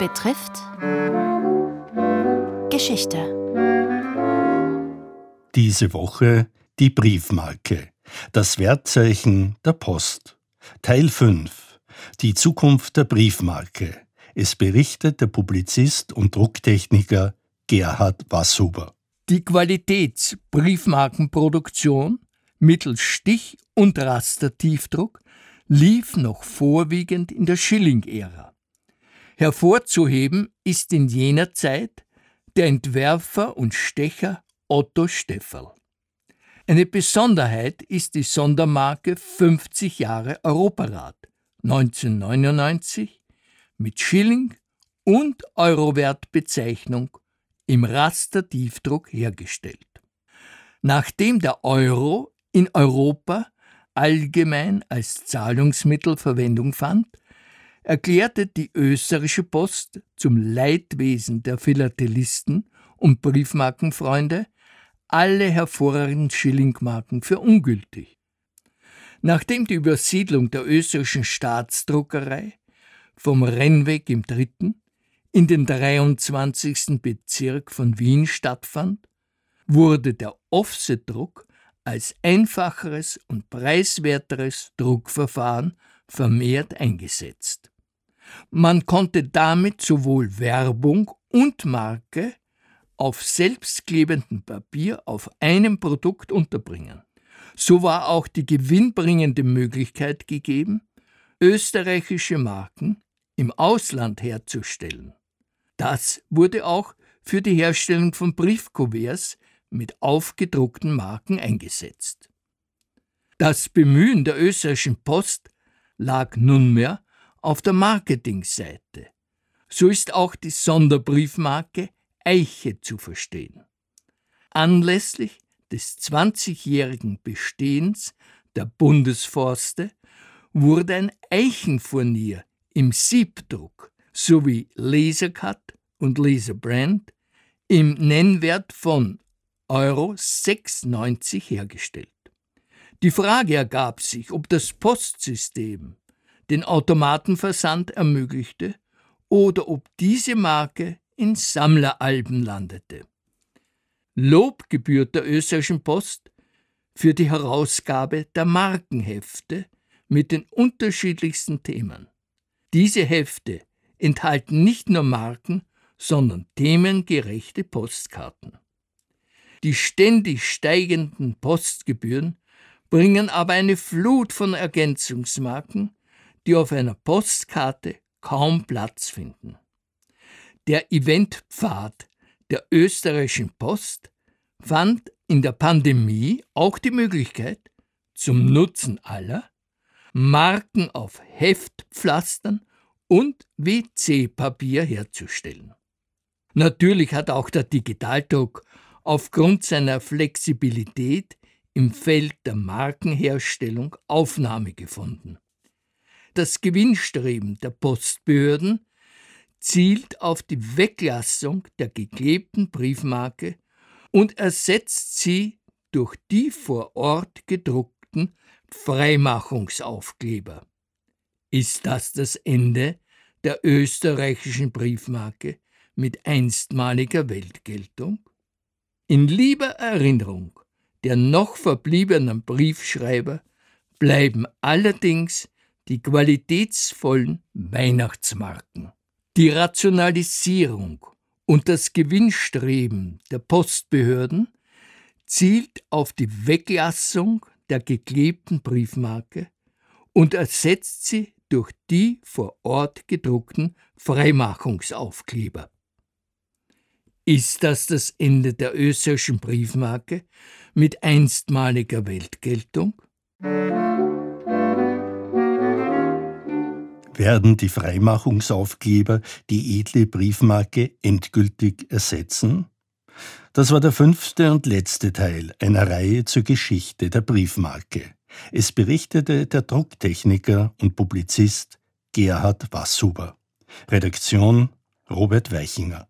betrifft Geschichte. Diese Woche die Briefmarke, das Wertzeichen der Post. Teil 5. Die Zukunft der Briefmarke. Es berichtet der Publizist und Drucktechniker Gerhard Wasshuber. Die Qualitätsbriefmarkenproduktion mittels Stich- und Rastertiefdruck lief noch vorwiegend in der Schilling-Ära. Hervorzuheben ist in jener Zeit der Entwerfer und Stecher Otto Stefferl. Eine Besonderheit ist die Sondermarke 50 Jahre Europarad 1999 mit Schilling und Eurowertbezeichnung im Rastertiefdruck hergestellt. Nachdem der Euro in Europa allgemein als Zahlungsmittel Verwendung fand, erklärte die österreichische Post zum Leidwesen der Philatelisten und Briefmarkenfreunde alle hervorragenden Schillingmarken für ungültig. Nachdem die Übersiedlung der österreichischen Staatsdruckerei vom Rennweg im dritten in den 23. Bezirk von Wien stattfand, wurde der Offsetdruck als einfacheres und preiswerteres Druckverfahren vermehrt eingesetzt. Man konnte damit sowohl Werbung und Marke auf selbstklebendem Papier auf einem Produkt unterbringen. So war auch die gewinnbringende Möglichkeit gegeben, österreichische Marken im Ausland herzustellen. Das wurde auch für die Herstellung von Briefkuverts mit aufgedruckten Marken eingesetzt. Das Bemühen der österreichischen Post lag nunmehr auf der Marketingseite. So ist auch die Sonderbriefmarke Eiche zu verstehen. Anlässlich des 20-jährigen Bestehens der Bundesforste wurde ein Eichenfurnier im Siebdruck sowie Lasercut und Laserbrand im Nennwert von Euro 6,90 hergestellt. Die Frage ergab sich, ob das Postsystem den Automatenversand ermöglichte oder ob diese Marke in Sammleralben landete. Lob gebührt der österreichischen Post für die Herausgabe der Markenhefte mit den unterschiedlichsten Themen. Diese Hefte enthalten nicht nur Marken, sondern themengerechte Postkarten. Die ständig steigenden Postgebühren bringen aber eine Flut von Ergänzungsmarken, die auf einer Postkarte kaum Platz finden. Der Eventpfad der österreichischen Post fand in der Pandemie auch die Möglichkeit, zum Nutzen aller Marken auf Heftpflastern und WC-Papier herzustellen. Natürlich hat auch der Digitaldruck aufgrund seiner Flexibilität im Feld der Markenherstellung Aufnahme gefunden. Das Gewinnstreben der Postbehörden zielt auf die Weglassung der geklebten Briefmarke und ersetzt sie durch die vor Ort gedruckten Freimachungsaufkleber. Ist das das Ende der österreichischen Briefmarke mit einstmaliger Weltgeltung? In lieber Erinnerung der noch verbliebenen Briefschreiber bleiben allerdings die qualitätsvollen Weihnachtsmarken. Die Rationalisierung und das Gewinnstreben der Postbehörden zielt auf die Weglassung der geklebten Briefmarke und ersetzt sie durch die vor Ort gedruckten Freimachungsaufkleber. Ist das das Ende der österreichischen Briefmarke mit einstmaliger Weltgeltung? Werden die Freimachungsaufkleber die edle Briefmarke endgültig ersetzen? Das war der fünfte und letzte Teil einer Reihe zur Geschichte der Briefmarke. Es berichtete der Drucktechniker und Publizist Gerhard Wasshuber. Redaktion Robert Weichinger.